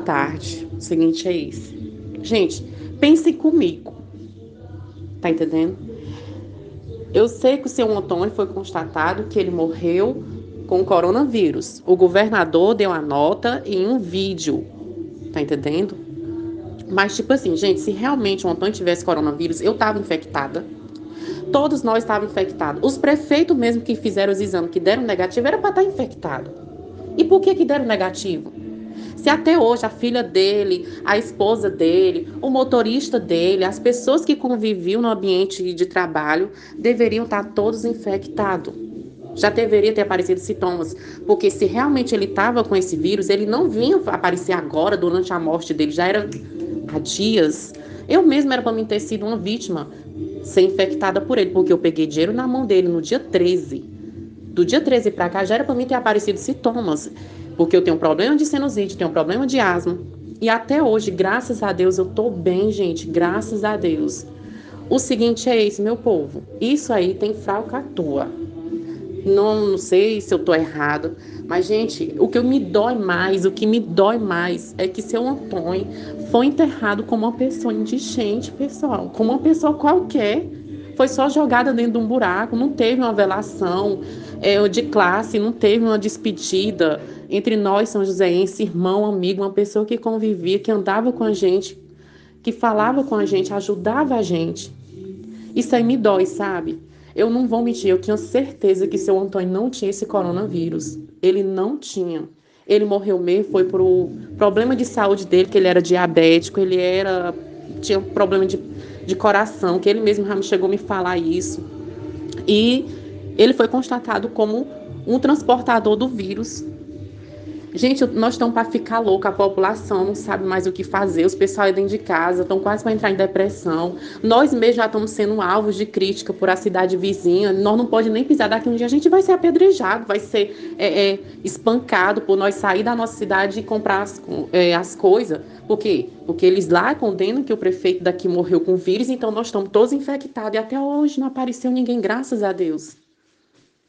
tarde. O seguinte é esse. Gente, pensem comigo. Tá entendendo? Eu sei que o seu Antônio foi constatado que ele morreu com coronavírus. O governador deu a nota em um vídeo. Tá entendendo? Mas, tipo assim, gente, se realmente o Antônio tivesse coronavírus, eu tava infectada. Todos nós estávamos infectados. Os prefeitos mesmo que fizeram os exames, que deram negativo, era para estar tá infectado. E por que que deram negativo? Se até hoje a filha dele, a esposa dele, o motorista dele, as pessoas que conviviam no ambiente de trabalho deveriam estar todos infectados. Já deveria ter aparecido sintomas, porque se realmente ele estava com esse vírus, ele não vinha aparecer agora durante a morte dele, já era há dias. Eu mesma era para mim ter sido uma vítima, ser infectada por ele, porque eu peguei dinheiro na mão dele no dia 13. Do dia 13 para cá já era para mim ter aparecido sintomas. Porque eu tenho um problema de sinusite, tenho um problema de asma. E até hoje, graças a Deus, eu tô bem, gente. Graças a Deus. O seguinte é esse, meu povo. Isso aí tem falcatrua. Não, não sei se eu tô errado, mas gente, o que me dói mais, o que me dói mais é que seu Antônio foi enterrado como uma pessoa indigente, pessoal, como uma pessoa qualquer. Foi só jogada dentro de um buraco, não teve uma velação é, de classe, não teve uma despedida entre nós, São Joséense, irmão, amigo, uma pessoa que convivia, que andava com a gente, que falava com a gente, ajudava a gente. Isso aí me dói, sabe? Eu não vou mentir, eu tinha certeza que seu Antônio não tinha esse coronavírus. Ele não tinha. Ele morreu mesmo, foi por problema de saúde dele, que ele era diabético, ele era tinha problema de, de coração, que ele mesmo já me chegou a me falar isso. E ele foi constatado como um transportador do vírus Gente, nós estamos para ficar louca, a população não sabe mais o que fazer, os pessoal dentro de casa estão quase para entrar em depressão. Nós mesmos já estamos sendo alvos de crítica por a cidade vizinha. Nós não podemos nem pisar daqui um dia, a gente vai ser apedrejado, vai ser é, é, espancado por nós sair da nossa cidade e comprar as, é, as coisas. Por quê? Porque eles lá condenam que o prefeito daqui morreu com vírus, então nós estamos todos infectados e até hoje não apareceu ninguém, graças a Deus.